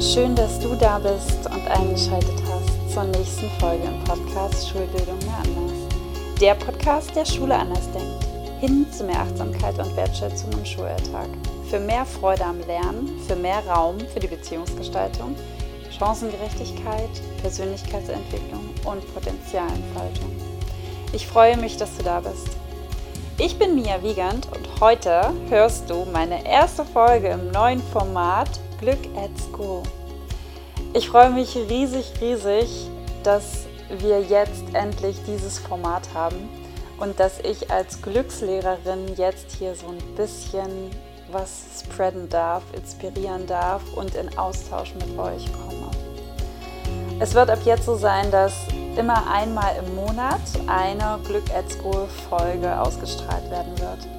Schön, dass du da bist und eingeschaltet hast zur nächsten Folge im Podcast Schulbildung mehr anders. Der Podcast, der Schule anders denkt. Hin zu mehr Achtsamkeit und Wertschätzung im Schulalltag. Für mehr Freude am Lernen, für mehr Raum für die Beziehungsgestaltung, Chancengerechtigkeit, Persönlichkeitsentwicklung und Potenzialentfaltung. Ich freue mich, dass du da bist. Ich bin Mia Wiegand und heute hörst du meine erste Folge im neuen Format Glück at School. Ich freue mich riesig, riesig, dass wir jetzt endlich dieses Format haben und dass ich als Glückslehrerin jetzt hier so ein bisschen was spreaden darf, inspirieren darf und in Austausch mit euch komme. Es wird ab jetzt so sein, dass immer einmal im Monat eine Glück at School Folge ausgestrahlt werden wird.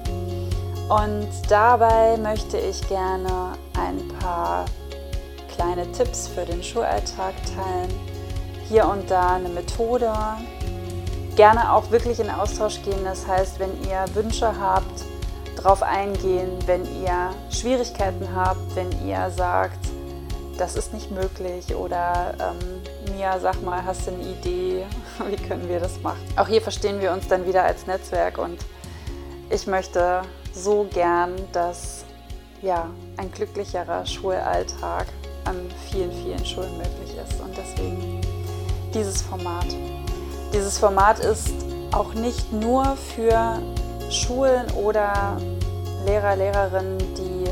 Und dabei möchte ich gerne ein paar kleine Tipps für den Schulalltag teilen. Hier und da eine Methode. Gerne auch wirklich in Austausch gehen. Das heißt, wenn ihr Wünsche habt, darauf eingehen. Wenn ihr Schwierigkeiten habt, wenn ihr sagt, das ist nicht möglich oder ähm, Mia, sag mal, hast du eine Idee, wie können wir das machen? Auch hier verstehen wir uns dann wieder als Netzwerk und ich möchte so gern, dass ja, ein glücklicherer Schulalltag an vielen, vielen Schulen möglich ist und deswegen dieses Format. Dieses Format ist auch nicht nur für Schulen oder Lehrer, Lehrerinnen, die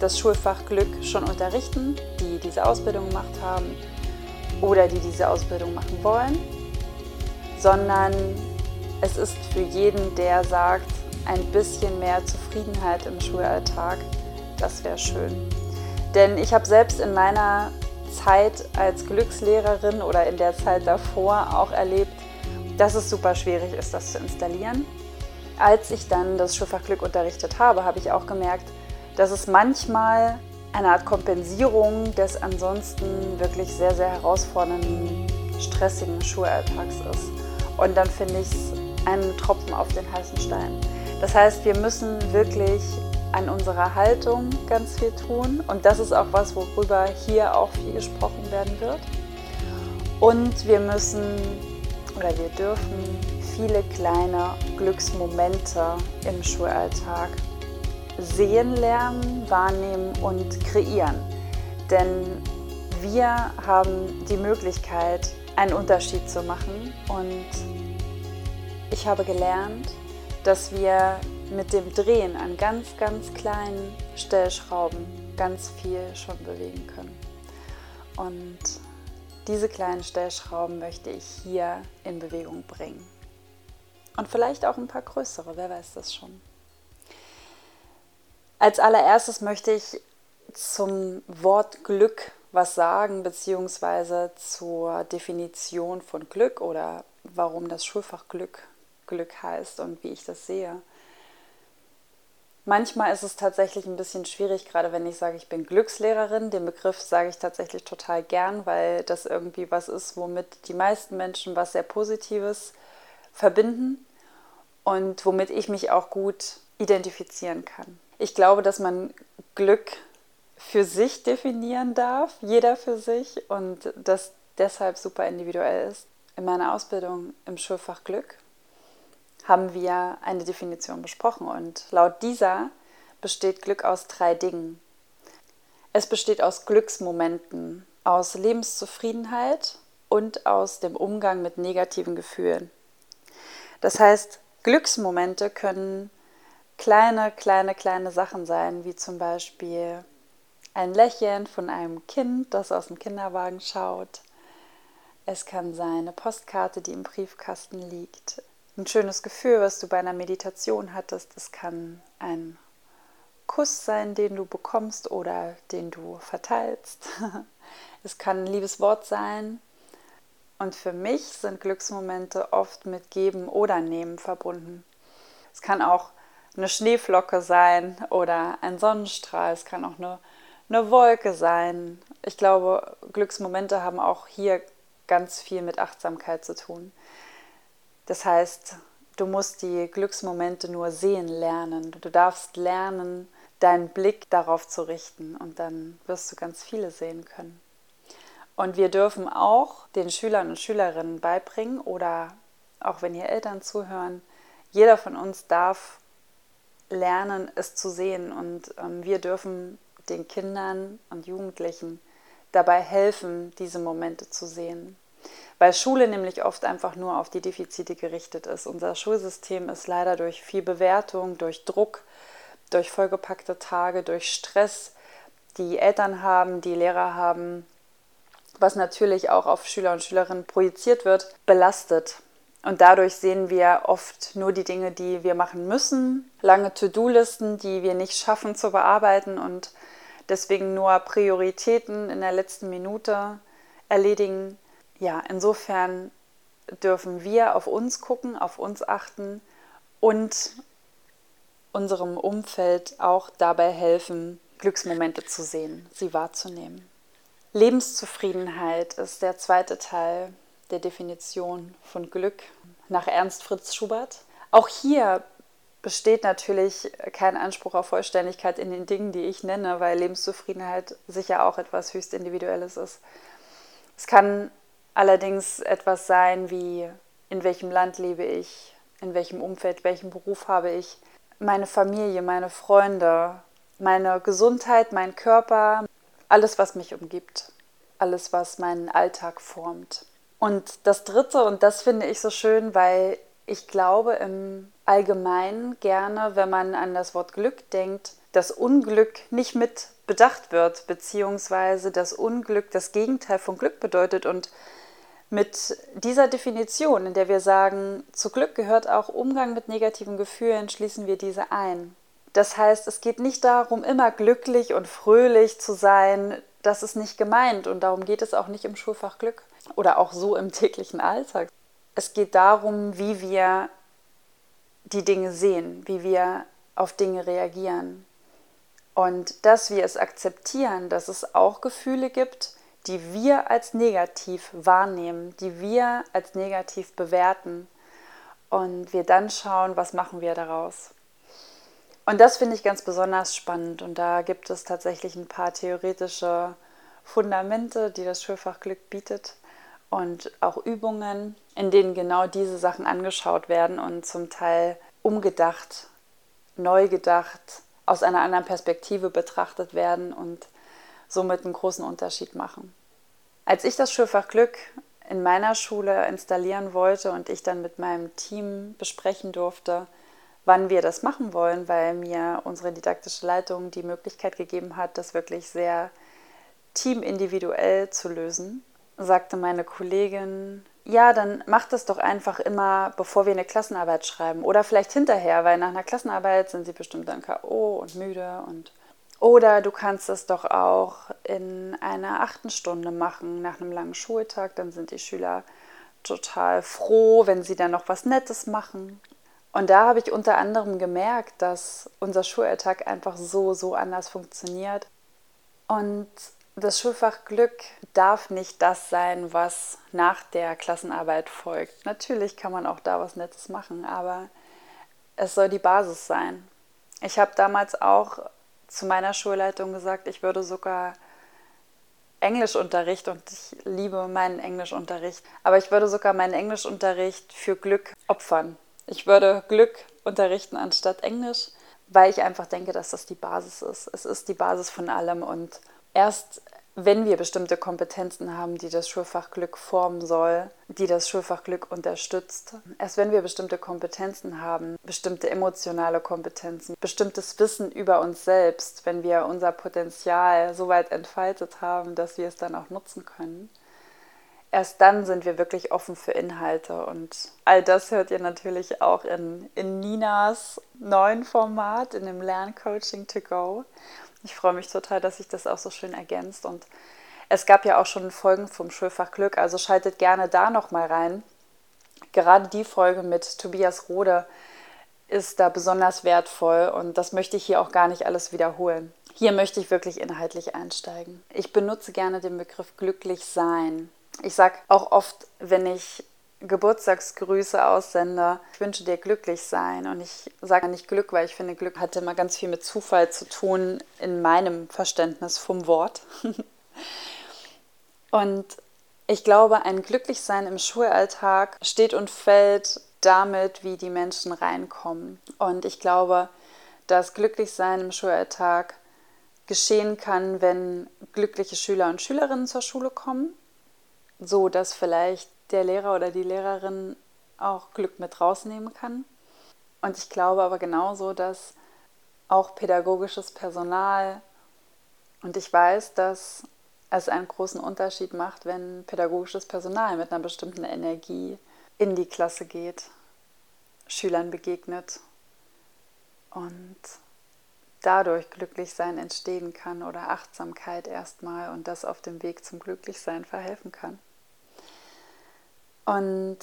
das Schulfach Glück schon unterrichten, die diese Ausbildung gemacht haben oder die diese Ausbildung machen wollen, sondern es ist für jeden, der sagt, ein bisschen mehr Zufriedenheit im Schulalltag, das wäre schön. Denn ich habe selbst in meiner Zeit als Glückslehrerin oder in der Zeit davor auch erlebt, dass es super schwierig ist, das zu installieren. Als ich dann das Schulfach Glück unterrichtet habe, habe ich auch gemerkt, dass es manchmal eine Art Kompensierung des ansonsten wirklich sehr, sehr herausfordernden, stressigen Schulalltags ist. Und dann finde ich es einen Tropfen auf den heißen Stein. Das heißt, wir müssen wirklich an unserer Haltung ganz viel tun. Und das ist auch was, worüber hier auch viel gesprochen werden wird. Und wir müssen oder wir dürfen viele kleine Glücksmomente im Schulalltag sehen lernen, wahrnehmen und kreieren. Denn wir haben die Möglichkeit, einen Unterschied zu machen. Und ich habe gelernt, dass wir mit dem Drehen an ganz, ganz kleinen Stellschrauben ganz viel schon bewegen können. Und diese kleinen Stellschrauben möchte ich hier in Bewegung bringen. Und vielleicht auch ein paar größere, wer weiß das schon. Als allererstes möchte ich zum Wort Glück was sagen, beziehungsweise zur Definition von Glück oder warum das Schulfach Glück Glück heißt und wie ich das sehe. Manchmal ist es tatsächlich ein bisschen schwierig, gerade wenn ich sage, ich bin Glückslehrerin. Den Begriff sage ich tatsächlich total gern, weil das irgendwie was ist, womit die meisten Menschen was sehr Positives verbinden und womit ich mich auch gut identifizieren kann. Ich glaube, dass man Glück für sich definieren darf, jeder für sich und das deshalb super individuell ist. In meiner Ausbildung im Schulfach Glück haben wir eine Definition besprochen und laut dieser besteht Glück aus drei Dingen. Es besteht aus Glücksmomenten, aus Lebenszufriedenheit und aus dem Umgang mit negativen Gefühlen. Das heißt, Glücksmomente können kleine, kleine, kleine Sachen sein, wie zum Beispiel ein Lächeln von einem Kind, das aus dem Kinderwagen schaut. Es kann sein eine Postkarte, die im Briefkasten liegt ein schönes Gefühl, was du bei einer Meditation hattest. Es kann ein Kuss sein, den du bekommst oder den du verteilst. Es kann ein liebes Wort sein. Und für mich sind Glücksmomente oft mit Geben oder Nehmen verbunden. Es kann auch eine Schneeflocke sein oder ein Sonnenstrahl. Es kann auch eine, eine Wolke sein. Ich glaube, Glücksmomente haben auch hier ganz viel mit Achtsamkeit zu tun. Das heißt, du musst die Glücksmomente nur sehen lernen. Du darfst lernen, deinen Blick darauf zu richten und dann wirst du ganz viele sehen können. Und wir dürfen auch den Schülern und Schülerinnen beibringen oder auch wenn hier Eltern zuhören, jeder von uns darf lernen, es zu sehen. Und ähm, wir dürfen den Kindern und Jugendlichen dabei helfen, diese Momente zu sehen. Weil Schule nämlich oft einfach nur auf die Defizite gerichtet ist. Unser Schulsystem ist leider durch viel Bewertung, durch Druck, durch vollgepackte Tage, durch Stress, die Eltern haben, die Lehrer haben, was natürlich auch auf Schüler und Schülerinnen projiziert wird, belastet. Und dadurch sehen wir oft nur die Dinge, die wir machen müssen, lange To-Do-Listen, die wir nicht schaffen zu bearbeiten und deswegen nur Prioritäten in der letzten Minute erledigen. Ja, insofern dürfen wir auf uns gucken, auf uns achten und unserem Umfeld auch dabei helfen, Glücksmomente zu sehen, sie wahrzunehmen. Lebenszufriedenheit ist der zweite Teil der Definition von Glück nach Ernst Fritz Schubert. Auch hier besteht natürlich kein Anspruch auf Vollständigkeit in den Dingen, die ich nenne, weil Lebenszufriedenheit sicher auch etwas höchst Individuelles ist. Es kann allerdings etwas sein wie, in welchem Land lebe ich, in welchem Umfeld, welchen Beruf habe ich, meine Familie, meine Freunde, meine Gesundheit, mein Körper, alles, was mich umgibt, alles, was meinen Alltag formt. Und das Dritte, und das finde ich so schön, weil ich glaube im Allgemeinen gerne, wenn man an das Wort Glück denkt, dass Unglück nicht mit bedacht wird, beziehungsweise das Unglück das Gegenteil von Glück bedeutet. Und mit dieser Definition, in der wir sagen, zu Glück gehört auch Umgang mit negativen Gefühlen, schließen wir diese ein. Das heißt, es geht nicht darum, immer glücklich und fröhlich zu sein. Das ist nicht gemeint und darum geht es auch nicht im Schulfach Glück oder auch so im täglichen Alltag. Es geht darum, wie wir die Dinge sehen, wie wir auf Dinge reagieren. Und dass wir es akzeptieren, dass es auch Gefühle gibt, die wir als negativ wahrnehmen, die wir als negativ bewerten und wir dann schauen, was machen wir daraus. Und das finde ich ganz besonders spannend und da gibt es tatsächlich ein paar theoretische Fundamente, die das Schulfach Glück bietet und auch Übungen, in denen genau diese Sachen angeschaut werden und zum Teil umgedacht, neu gedacht, aus einer anderen Perspektive betrachtet werden und somit einen großen Unterschied machen. Als ich das Schulfach Glück in meiner Schule installieren wollte und ich dann mit meinem Team besprechen durfte, wann wir das machen wollen, weil mir unsere didaktische Leitung die Möglichkeit gegeben hat, das wirklich sehr teamindividuell zu lösen, sagte meine Kollegin, ja, dann macht das doch einfach immer, bevor wir eine Klassenarbeit schreiben. Oder vielleicht hinterher, weil nach einer Klassenarbeit sind sie bestimmt dann K.O. und müde. Und oder du kannst es doch auch in einer achten Stunde machen, nach einem langen Schultag. Dann sind die Schüler total froh, wenn sie dann noch was Nettes machen. Und da habe ich unter anderem gemerkt, dass unser Schulalltag einfach so, so anders funktioniert. Und das Schulfach Glück darf nicht das sein, was nach der Klassenarbeit folgt. Natürlich kann man auch da was Nettes machen, aber es soll die Basis sein. Ich habe damals auch zu meiner Schulleitung gesagt, ich würde sogar Englischunterricht und ich liebe meinen Englischunterricht, aber ich würde sogar meinen Englischunterricht für Glück opfern. Ich würde Glück unterrichten anstatt Englisch, weil ich einfach denke, dass das die Basis ist. Es ist die Basis von allem und erst wenn wir bestimmte Kompetenzen haben, die das Schulfach Glück formen soll, die das Schulfach Glück unterstützt, erst wenn wir bestimmte Kompetenzen haben, bestimmte emotionale Kompetenzen, bestimmtes Wissen über uns selbst, wenn wir unser Potenzial so weit entfaltet haben, dass wir es dann auch nutzen können, erst dann sind wir wirklich offen für Inhalte. Und all das hört ihr natürlich auch in, in Ninas neuen Format, in dem Lerncoaching to Go. Ich freue mich total, dass sich das auch so schön ergänzt. Und es gab ja auch schon Folgen vom Schulfach Glück, also schaltet gerne da nochmal rein. Gerade die Folge mit Tobias Rode ist da besonders wertvoll und das möchte ich hier auch gar nicht alles wiederholen. Hier möchte ich wirklich inhaltlich einsteigen. Ich benutze gerne den Begriff glücklich sein. Ich sage auch oft, wenn ich Geburtstagsgrüße aussende. Ich wünsche dir glücklich sein. Und ich sage nicht Glück, weil ich finde, Glück hat immer ganz viel mit Zufall zu tun in meinem Verständnis vom Wort. Und ich glaube, ein Glücklichsein im Schulalltag steht und fällt damit, wie die Menschen reinkommen. Und ich glaube, dass Glücklichsein im Schulalltag geschehen kann, wenn glückliche Schüler und Schülerinnen zur Schule kommen, so dass vielleicht der Lehrer oder die Lehrerin auch Glück mit rausnehmen kann. Und ich glaube aber genauso, dass auch pädagogisches Personal und ich weiß, dass es einen großen Unterschied macht, wenn pädagogisches Personal mit einer bestimmten Energie in die Klasse geht, Schülern begegnet und dadurch Glücklichsein entstehen kann oder Achtsamkeit erstmal und das auf dem Weg zum Glücklichsein verhelfen kann. Und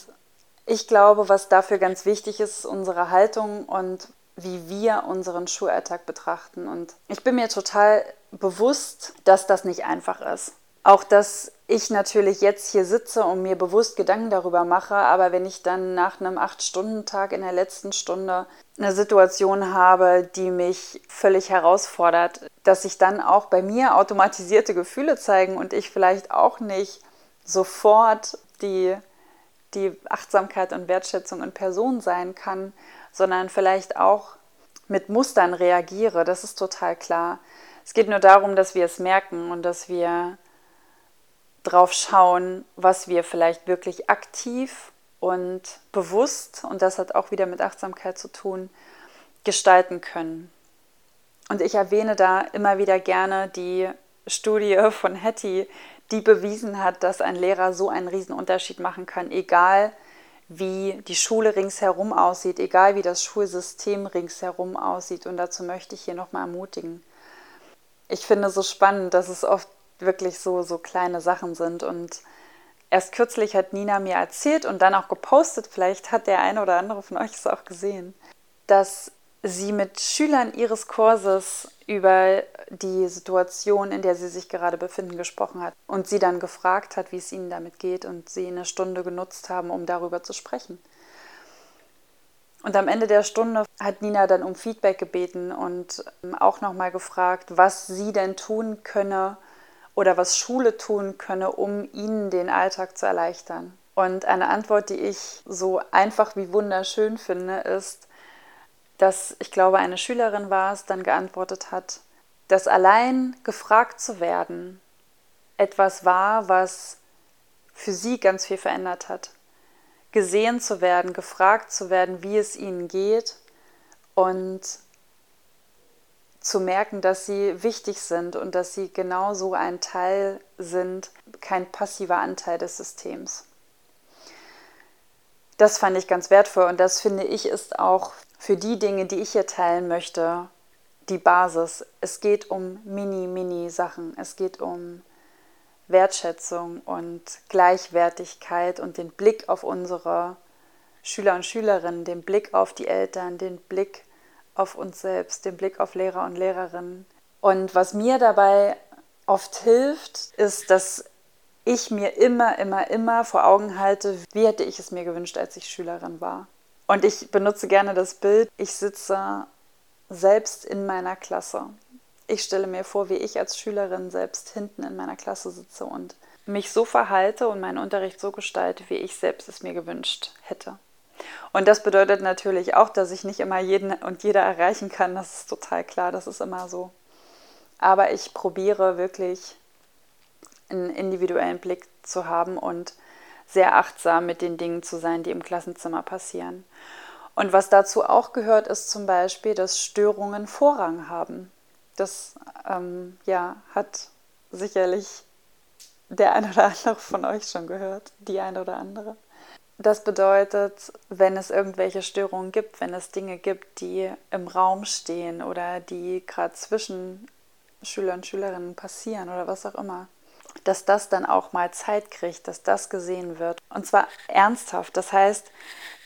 ich glaube, was dafür ganz wichtig ist, unsere Haltung und wie wir unseren Schulalltag betrachten. Und ich bin mir total bewusst, dass das nicht einfach ist. Auch dass ich natürlich jetzt hier sitze und mir bewusst Gedanken darüber mache, aber wenn ich dann nach einem Acht-Stunden-Tag in der letzten Stunde eine Situation habe, die mich völlig herausfordert, dass sich dann auch bei mir automatisierte Gefühle zeigen und ich vielleicht auch nicht sofort die, die Achtsamkeit und Wertschätzung in Person sein kann, sondern vielleicht auch mit Mustern reagiere. Das ist total klar. Es geht nur darum, dass wir es merken und dass wir drauf schauen, was wir vielleicht wirklich aktiv und bewusst, und das hat auch wieder mit Achtsamkeit zu tun, gestalten können. Und ich erwähne da immer wieder gerne die Studie von Hattie, die bewiesen hat, dass ein Lehrer so einen Riesenunterschied machen kann, egal wie die Schule ringsherum aussieht, egal wie das Schulsystem ringsherum aussieht. Und dazu möchte ich hier nochmal ermutigen. Ich finde es so spannend, dass es oft wirklich so, so kleine Sachen sind. Und erst kürzlich hat Nina mir erzählt und dann auch gepostet, vielleicht hat der eine oder andere von euch es auch gesehen, dass sie mit Schülern ihres Kurses über die Situation, in der sie sich gerade befinden, gesprochen hat und sie dann gefragt hat, wie es ihnen damit geht und sie eine Stunde genutzt haben, um darüber zu sprechen. Und am Ende der Stunde hat Nina dann um Feedback gebeten und auch nochmal gefragt, was sie denn tun könne, oder was Schule tun könne, um ihnen den Alltag zu erleichtern. Und eine Antwort, die ich so einfach wie wunderschön finde, ist, dass ich glaube, eine Schülerin war es, dann geantwortet hat, dass allein gefragt zu werden etwas war, was für sie ganz viel verändert hat. Gesehen zu werden, gefragt zu werden, wie es ihnen geht und zu merken, dass sie wichtig sind und dass sie genauso ein Teil sind, kein passiver Anteil des Systems. Das fand ich ganz wertvoll und das finde ich ist auch für die Dinge, die ich hier teilen möchte, die Basis. Es geht um mini, mini Sachen. Es geht um Wertschätzung und Gleichwertigkeit und den Blick auf unsere Schüler und Schülerinnen, den Blick auf die Eltern, den Blick auf uns selbst, den Blick auf Lehrer und Lehrerinnen. Und was mir dabei oft hilft, ist, dass ich mir immer, immer, immer vor Augen halte, wie hätte ich es mir gewünscht, als ich Schülerin war. Und ich benutze gerne das Bild, ich sitze selbst in meiner Klasse. Ich stelle mir vor, wie ich als Schülerin selbst hinten in meiner Klasse sitze und mich so verhalte und meinen Unterricht so gestalte, wie ich selbst es mir gewünscht hätte. Und das bedeutet natürlich auch, dass ich nicht immer jeden und jeder erreichen kann. Das ist total klar, das ist immer so. Aber ich probiere wirklich einen individuellen Blick zu haben und sehr achtsam mit den Dingen zu sein, die im Klassenzimmer passieren. Und was dazu auch gehört, ist zum Beispiel, dass Störungen Vorrang haben. Das ähm, ja, hat sicherlich der eine oder andere von euch schon gehört, die eine oder andere. Das bedeutet, wenn es irgendwelche Störungen gibt, wenn es Dinge gibt, die im Raum stehen oder die gerade zwischen Schüler und Schülerinnen passieren oder was auch immer, dass das dann auch mal Zeit kriegt, dass das gesehen wird. Und zwar ernsthaft, das heißt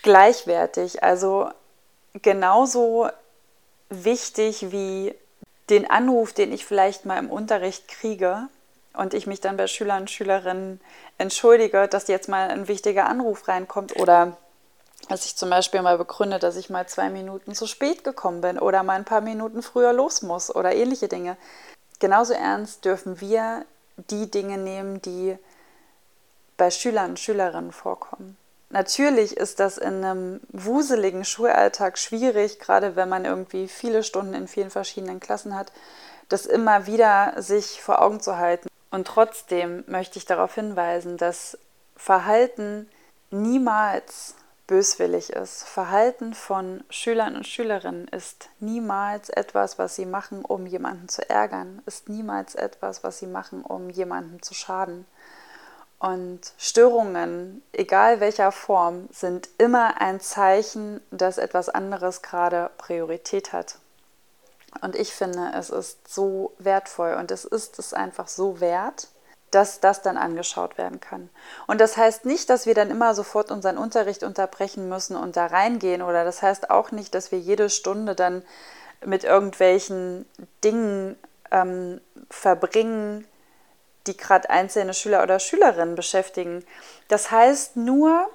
gleichwertig, also genauso wichtig wie den Anruf, den ich vielleicht mal im Unterricht kriege, und ich mich dann bei Schülern und Schülerinnen entschuldige, dass jetzt mal ein wichtiger Anruf reinkommt oder dass ich zum Beispiel mal begründe, dass ich mal zwei Minuten zu spät gekommen bin oder mal ein paar Minuten früher los muss oder ähnliche Dinge. Genauso ernst dürfen wir die Dinge nehmen, die bei Schülern und Schülerinnen vorkommen. Natürlich ist das in einem wuseligen Schulalltag schwierig, gerade wenn man irgendwie viele Stunden in vielen verschiedenen Klassen hat, das immer wieder sich vor Augen zu halten. Und trotzdem möchte ich darauf hinweisen, dass Verhalten niemals böswillig ist. Verhalten von Schülern und Schülerinnen ist niemals etwas, was sie machen, um jemanden zu ärgern, ist niemals etwas, was sie machen, um jemanden zu schaden. Und Störungen, egal welcher Form, sind immer ein Zeichen, dass etwas anderes gerade Priorität hat. Und ich finde, es ist so wertvoll und es ist es einfach so wert, dass das dann angeschaut werden kann. Und das heißt nicht, dass wir dann immer sofort unseren Unterricht unterbrechen müssen und da reingehen oder das heißt auch nicht, dass wir jede Stunde dann mit irgendwelchen Dingen ähm, verbringen, die gerade einzelne Schüler oder Schülerinnen beschäftigen. Das heißt nur,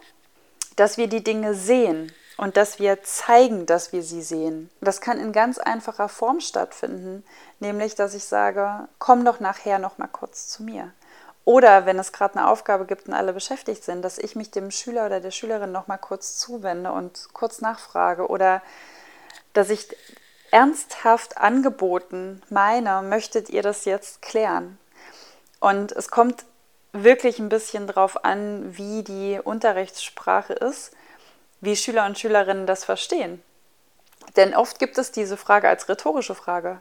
dass wir die Dinge sehen und dass wir zeigen, dass wir sie sehen. Das kann in ganz einfacher Form stattfinden, nämlich dass ich sage, komm doch nachher noch mal kurz zu mir. Oder wenn es gerade eine Aufgabe gibt und alle beschäftigt sind, dass ich mich dem Schüler oder der Schülerin noch mal kurz zuwende und kurz nachfrage oder dass ich ernsthaft angeboten meine, möchtet ihr das jetzt klären? Und es kommt wirklich ein bisschen darauf an, wie die Unterrichtssprache ist, wie Schüler und Schülerinnen das verstehen. Denn oft gibt es diese Frage als rhetorische Frage.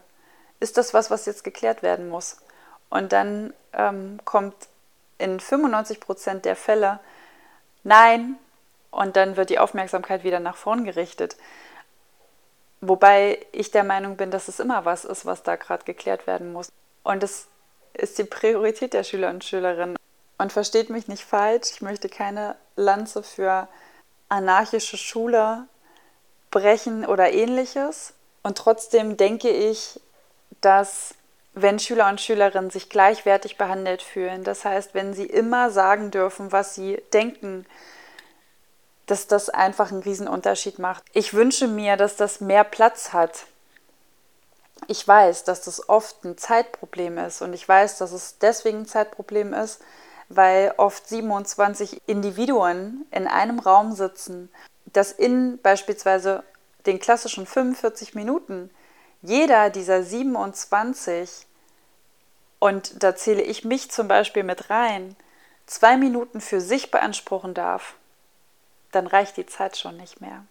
Ist das was, was jetzt geklärt werden muss? Und dann ähm, kommt in 95 Prozent der Fälle Nein und dann wird die Aufmerksamkeit wieder nach vorn gerichtet. Wobei ich der Meinung bin, dass es immer was ist, was da gerade geklärt werden muss. Und es ist die Priorität der Schüler und Schülerinnen. Und versteht mich nicht falsch, ich möchte keine Lanze für anarchische Schule brechen oder ähnliches. Und trotzdem denke ich, dass wenn Schüler und Schülerinnen sich gleichwertig behandelt fühlen, das heißt, wenn sie immer sagen dürfen, was sie denken, dass das einfach einen Riesenunterschied macht. Ich wünsche mir, dass das mehr Platz hat ich weiß, dass das oft ein Zeitproblem ist und ich weiß, dass es deswegen ein Zeitproblem ist, weil oft 27 Individuen in einem Raum sitzen, dass in beispielsweise den klassischen 45 Minuten jeder dieser 27, und da zähle ich mich zum Beispiel mit rein, zwei Minuten für sich beanspruchen darf, dann reicht die Zeit schon nicht mehr.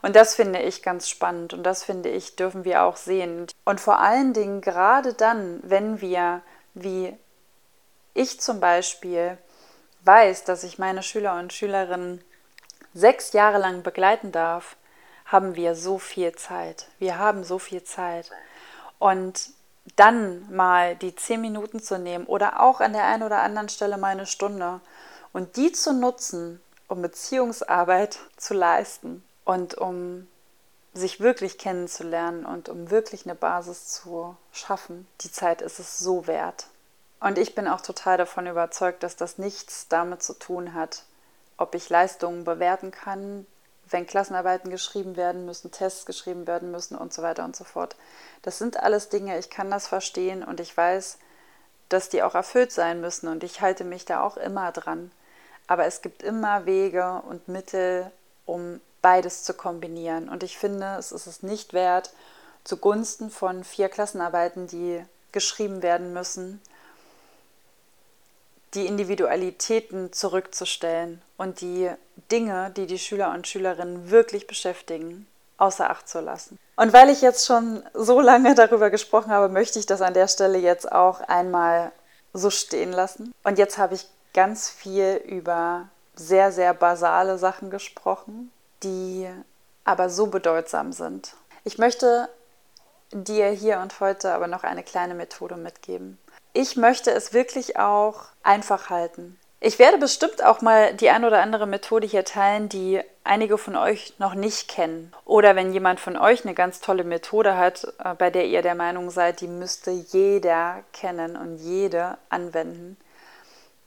Und das finde ich ganz spannend und das finde ich, dürfen wir auch sehen. Und vor allen Dingen gerade dann, wenn wir, wie ich zum Beispiel, weiß, dass ich meine Schüler und Schülerinnen sechs Jahre lang begleiten darf, haben wir so viel Zeit. Wir haben so viel Zeit. Und dann mal die zehn Minuten zu nehmen oder auch an der einen oder anderen Stelle mal eine Stunde und die zu nutzen, um Beziehungsarbeit zu leisten und um sich wirklich kennenzulernen und um wirklich eine Basis zu schaffen, die Zeit ist es so wert. Und ich bin auch total davon überzeugt, dass das nichts damit zu tun hat, ob ich Leistungen bewerten kann, wenn Klassenarbeiten geschrieben werden müssen, Tests geschrieben werden müssen und so weiter und so fort. Das sind alles Dinge, ich kann das verstehen und ich weiß, dass die auch erfüllt sein müssen und ich halte mich da auch immer dran. Aber es gibt immer Wege und Mittel, um beides zu kombinieren. Und ich finde, es ist es nicht wert, zugunsten von vier Klassenarbeiten, die geschrieben werden müssen, die Individualitäten zurückzustellen und die Dinge, die die Schüler und Schülerinnen wirklich beschäftigen, außer Acht zu lassen. Und weil ich jetzt schon so lange darüber gesprochen habe, möchte ich das an der Stelle jetzt auch einmal so stehen lassen. Und jetzt habe ich ganz viel über sehr, sehr basale Sachen gesprochen, die aber so bedeutsam sind. Ich möchte dir hier und heute aber noch eine kleine Methode mitgeben. Ich möchte es wirklich auch einfach halten. Ich werde bestimmt auch mal die ein oder andere Methode hier teilen, die einige von euch noch nicht kennen. Oder wenn jemand von euch eine ganz tolle Methode hat, äh, bei der ihr der Meinung seid, die müsste jeder kennen und jede anwenden,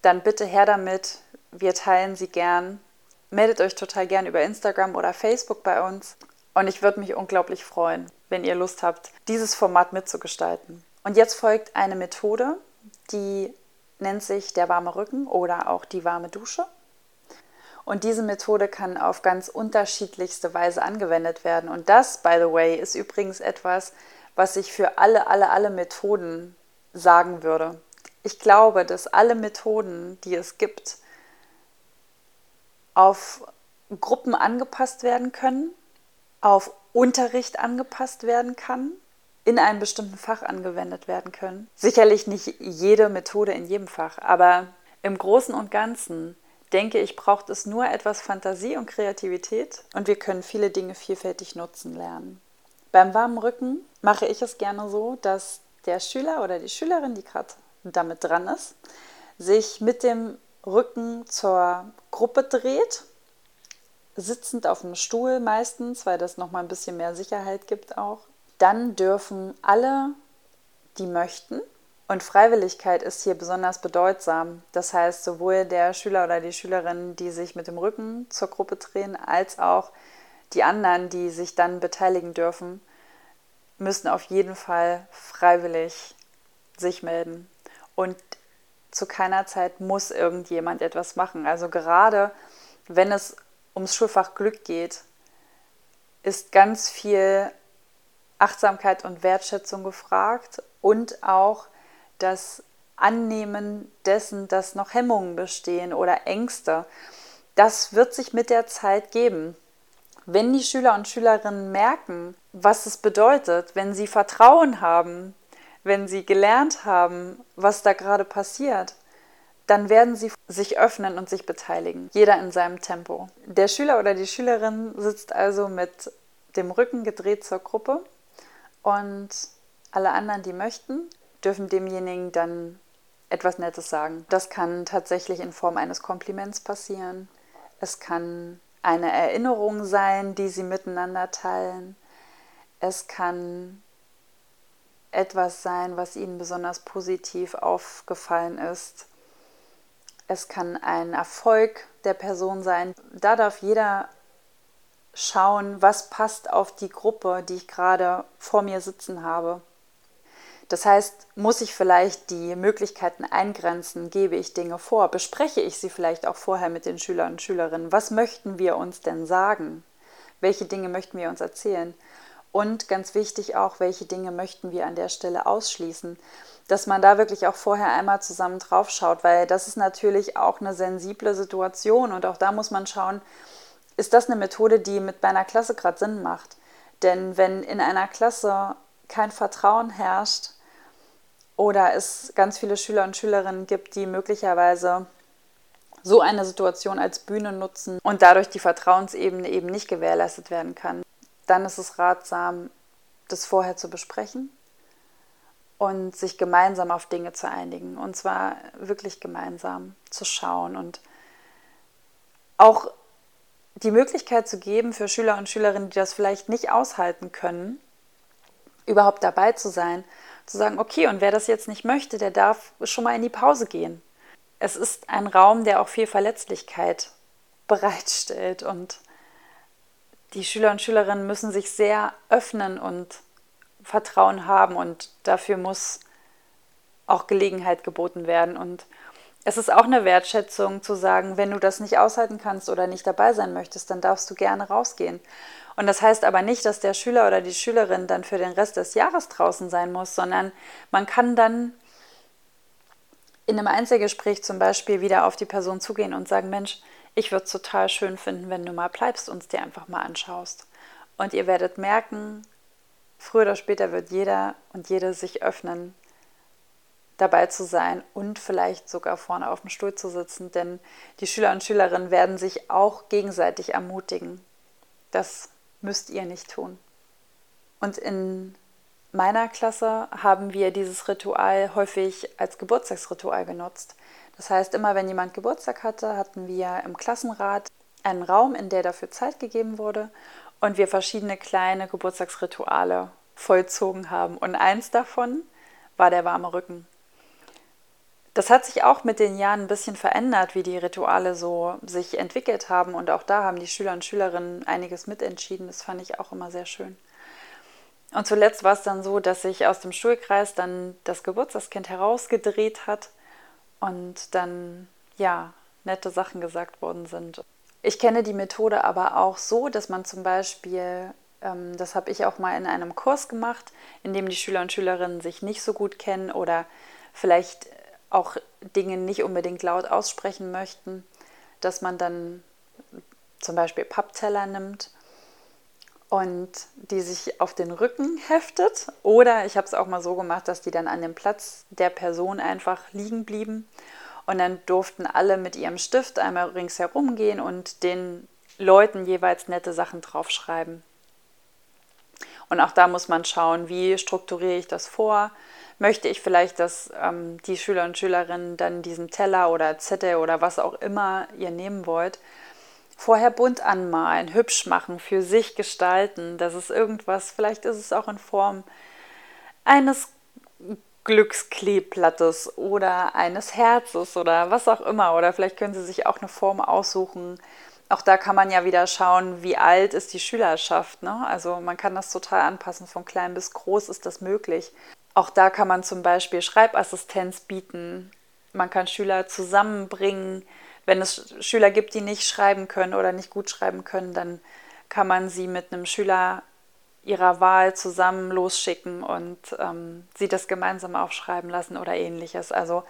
dann bitte her damit. Wir teilen sie gern meldet euch total gern über Instagram oder Facebook bei uns. Und ich würde mich unglaublich freuen, wenn ihr Lust habt, dieses Format mitzugestalten. Und jetzt folgt eine Methode, die nennt sich der warme Rücken oder auch die warme Dusche. Und diese Methode kann auf ganz unterschiedlichste Weise angewendet werden. Und das, by the way, ist übrigens etwas, was ich für alle, alle, alle Methoden sagen würde. Ich glaube, dass alle Methoden, die es gibt, auf Gruppen angepasst werden können, auf Unterricht angepasst werden kann, in einem bestimmten Fach angewendet werden können. Sicherlich nicht jede Methode in jedem Fach, aber im Großen und Ganzen denke ich, braucht es nur etwas Fantasie und Kreativität und wir können viele Dinge vielfältig nutzen lernen. Beim warmen Rücken mache ich es gerne so, dass der Schüler oder die Schülerin, die gerade damit dran ist, sich mit dem Rücken zur Gruppe dreht, sitzend auf dem Stuhl meistens, weil das nochmal ein bisschen mehr Sicherheit gibt auch. Dann dürfen alle, die möchten, und Freiwilligkeit ist hier besonders bedeutsam. Das heißt, sowohl der Schüler oder die Schülerin, die sich mit dem Rücken zur Gruppe drehen, als auch die anderen, die sich dann beteiligen dürfen, müssen auf jeden Fall freiwillig sich melden. Und zu keiner Zeit muss irgendjemand etwas machen. Also gerade wenn es ums Schulfach Glück geht, ist ganz viel Achtsamkeit und Wertschätzung gefragt und auch das Annehmen dessen, dass noch Hemmungen bestehen oder Ängste. Das wird sich mit der Zeit geben. Wenn die Schüler und Schülerinnen merken, was es bedeutet, wenn sie Vertrauen haben, wenn sie gelernt haben, was da gerade passiert, dann werden sie sich öffnen und sich beteiligen, jeder in seinem Tempo. Der Schüler oder die Schülerin sitzt also mit dem Rücken gedreht zur Gruppe und alle anderen, die möchten, dürfen demjenigen dann etwas Nettes sagen. Das kann tatsächlich in Form eines Kompliments passieren. Es kann eine Erinnerung sein, die sie miteinander teilen. Es kann etwas sein, was ihnen besonders positiv aufgefallen ist. Es kann ein Erfolg der Person sein. Da darf jeder schauen, was passt auf die Gruppe, die ich gerade vor mir sitzen habe. Das heißt, muss ich vielleicht die Möglichkeiten eingrenzen, gebe ich Dinge vor, bespreche ich sie vielleicht auch vorher mit den Schülern und Schülerinnen. Was möchten wir uns denn sagen? Welche Dinge möchten wir uns erzählen? Und ganz wichtig auch, welche Dinge möchten wir an der Stelle ausschließen? Dass man da wirklich auch vorher einmal zusammen drauf schaut, weil das ist natürlich auch eine sensible Situation und auch da muss man schauen, ist das eine Methode, die mit meiner Klasse gerade Sinn macht? Denn wenn in einer Klasse kein Vertrauen herrscht, oder es ganz viele Schüler und Schülerinnen gibt, die möglicherweise so eine Situation als Bühne nutzen und dadurch die Vertrauensebene eben nicht gewährleistet werden kann, dann ist es ratsam, das vorher zu besprechen und sich gemeinsam auf Dinge zu einigen. Und zwar wirklich gemeinsam zu schauen und auch die Möglichkeit zu geben für Schüler und Schülerinnen, die das vielleicht nicht aushalten können, überhaupt dabei zu sein zu sagen, okay, und wer das jetzt nicht möchte, der darf schon mal in die Pause gehen. Es ist ein Raum, der auch viel Verletzlichkeit bereitstellt und die Schüler und Schülerinnen müssen sich sehr öffnen und Vertrauen haben und dafür muss auch Gelegenheit geboten werden und es ist auch eine Wertschätzung zu sagen, wenn du das nicht aushalten kannst oder nicht dabei sein möchtest, dann darfst du gerne rausgehen. Und das heißt aber nicht, dass der Schüler oder die Schülerin dann für den Rest des Jahres draußen sein muss, sondern man kann dann in einem Einzelgespräch zum Beispiel wieder auf die Person zugehen und sagen, Mensch, ich würde es total schön finden, wenn du mal bleibst und es dir einfach mal anschaust. Und ihr werdet merken, früher oder später wird jeder und jede sich öffnen, dabei zu sein und vielleicht sogar vorne auf dem Stuhl zu sitzen, denn die Schüler und Schülerinnen werden sich auch gegenseitig ermutigen. Das müsst ihr nicht tun. Und in meiner Klasse haben wir dieses Ritual häufig als Geburtstagsritual genutzt. Das heißt, immer wenn jemand Geburtstag hatte, hatten wir im Klassenrat einen Raum, in der dafür Zeit gegeben wurde und wir verschiedene kleine Geburtstagsrituale vollzogen haben. Und eins davon war der warme Rücken. Das hat sich auch mit den Jahren ein bisschen verändert, wie die Rituale so sich entwickelt haben. Und auch da haben die Schüler und Schülerinnen einiges mitentschieden. Das fand ich auch immer sehr schön. Und zuletzt war es dann so, dass sich aus dem Schulkreis dann das Geburtstagskind herausgedreht hat und dann ja nette Sachen gesagt worden sind. Ich kenne die Methode aber auch so, dass man zum Beispiel, ähm, das habe ich auch mal in einem Kurs gemacht, in dem die Schüler und Schülerinnen sich nicht so gut kennen oder vielleicht auch Dinge nicht unbedingt laut aussprechen möchten, dass man dann zum Beispiel Pappteller nimmt und die sich auf den Rücken heftet. Oder ich habe es auch mal so gemacht, dass die dann an dem Platz der Person einfach liegen blieben. Und dann durften alle mit ihrem Stift einmal ringsherum gehen und den Leuten jeweils nette Sachen draufschreiben. Und auch da muss man schauen, wie strukturiere ich das vor. Möchte ich vielleicht, dass ähm, die Schüler und Schülerinnen dann diesen Teller oder Zettel oder was auch immer ihr nehmen wollt, vorher bunt anmalen, hübsch machen, für sich gestalten. Das ist irgendwas, vielleicht ist es auch in Form eines Glückskleeblattes oder eines Herzes oder was auch immer. Oder vielleicht können Sie sich auch eine Form aussuchen. Auch da kann man ja wieder schauen, wie alt ist die Schülerschaft. Ne? Also man kann das total anpassen, von klein bis groß ist das möglich. Auch da kann man zum Beispiel Schreibassistenz bieten. Man kann Schüler zusammenbringen wenn es Schüler gibt, die nicht schreiben können oder nicht gut schreiben können, dann kann man sie mit einem Schüler ihrer Wahl zusammen losschicken und ähm, sie das gemeinsam aufschreiben lassen oder ähnliches. Also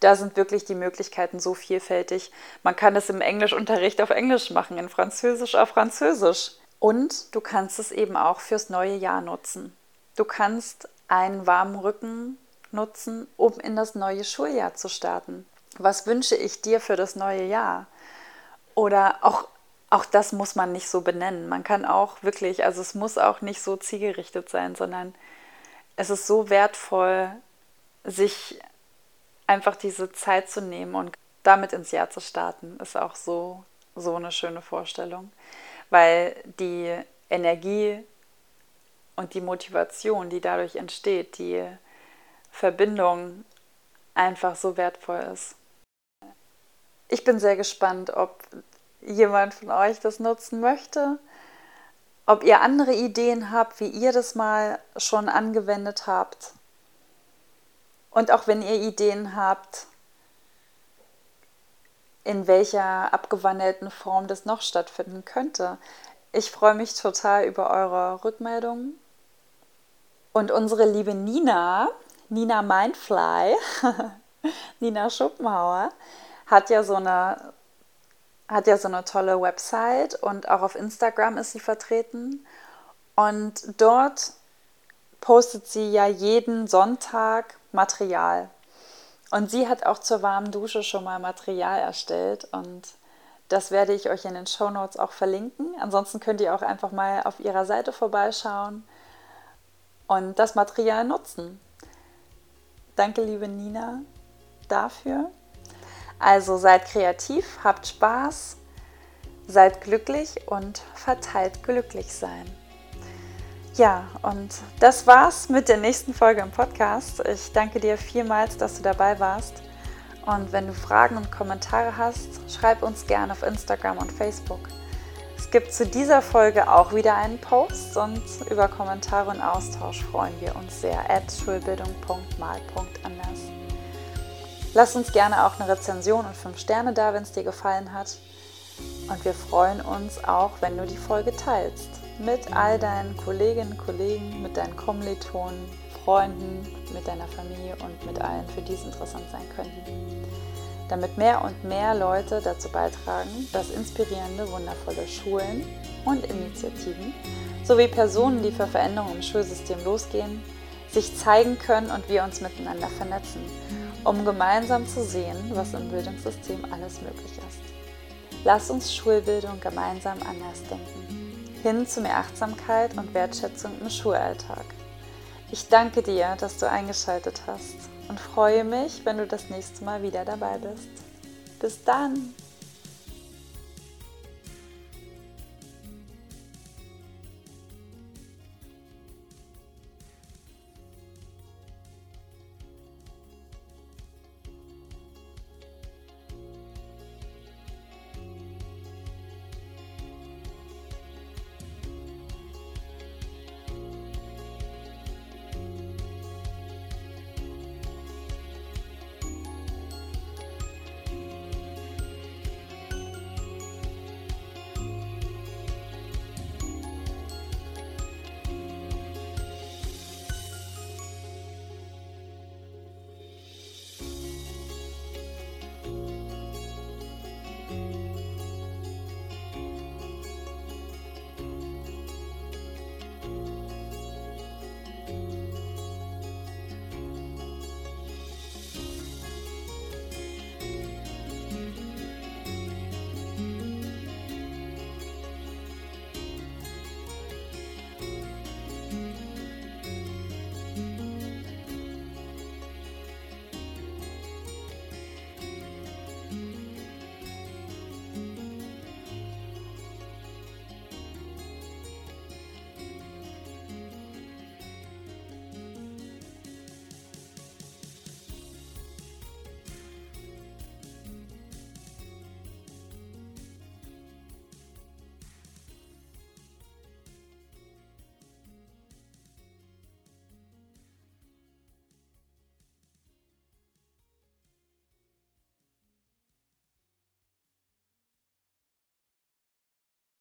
da sind wirklich die Möglichkeiten so vielfältig. Man kann es im Englischunterricht auf Englisch machen, in Französisch auf Französisch. Und du kannst es eben auch fürs neue Jahr nutzen. Du kannst einen warmen Rücken nutzen, um in das neue Schuljahr zu starten was wünsche ich dir für das neue Jahr? Oder auch, auch das muss man nicht so benennen. Man kann auch wirklich, also es muss auch nicht so zielgerichtet sein, sondern es ist so wertvoll, sich einfach diese Zeit zu nehmen und damit ins Jahr zu starten, ist auch so, so eine schöne Vorstellung. Weil die Energie und die Motivation, die dadurch entsteht, die Verbindung einfach so wertvoll ist. Ich bin sehr gespannt, ob jemand von euch das nutzen möchte, ob ihr andere Ideen habt, wie ihr das mal schon angewendet habt. Und auch wenn ihr Ideen habt, in welcher abgewandelten Form das noch stattfinden könnte. Ich freue mich total über eure Rückmeldungen. Und unsere liebe Nina, Nina Mindfly, Nina Schuppenhauer, hat ja so eine hat ja so eine tolle Website und auch auf Instagram ist sie vertreten. Und dort postet sie ja jeden Sonntag Material. Und sie hat auch zur warmen Dusche schon mal Material erstellt und das werde ich euch in den Show Notes auch verlinken. Ansonsten könnt ihr auch einfach mal auf ihrer Seite vorbeischauen und das Material nutzen. Danke, liebe Nina, dafür. Also seid kreativ, habt Spaß, seid glücklich und verteilt glücklich sein. Ja, und das war's mit der nächsten Folge im Podcast. Ich danke dir vielmals, dass du dabei warst. Und wenn du Fragen und Kommentare hast, schreib uns gerne auf Instagram und Facebook. Es gibt zu dieser Folge auch wieder einen Post und über Kommentare und Austausch freuen wir uns sehr. at schulbildung.mal.anders. Lass uns gerne auch eine Rezension und 5 Sterne da, wenn es dir gefallen hat. Und wir freuen uns auch, wenn du die Folge teilst. Mit all deinen Kolleginnen, Kollegen, mit deinen Kommilitonen, Freunden, mit deiner Familie und mit allen, für die es interessant sein könnten. Damit mehr und mehr Leute dazu beitragen, dass inspirierende, wundervolle Schulen und Initiativen sowie Personen, die für Veränderungen im Schulsystem losgehen, sich zeigen können und wir uns miteinander vernetzen um gemeinsam zu sehen, was im Bildungssystem alles möglich ist. Lass uns Schulbildung gemeinsam anders denken, hin zu mehr Achtsamkeit und Wertschätzung im Schulalltag. Ich danke dir, dass du eingeschaltet hast und freue mich, wenn du das nächste Mal wieder dabei bist. Bis dann!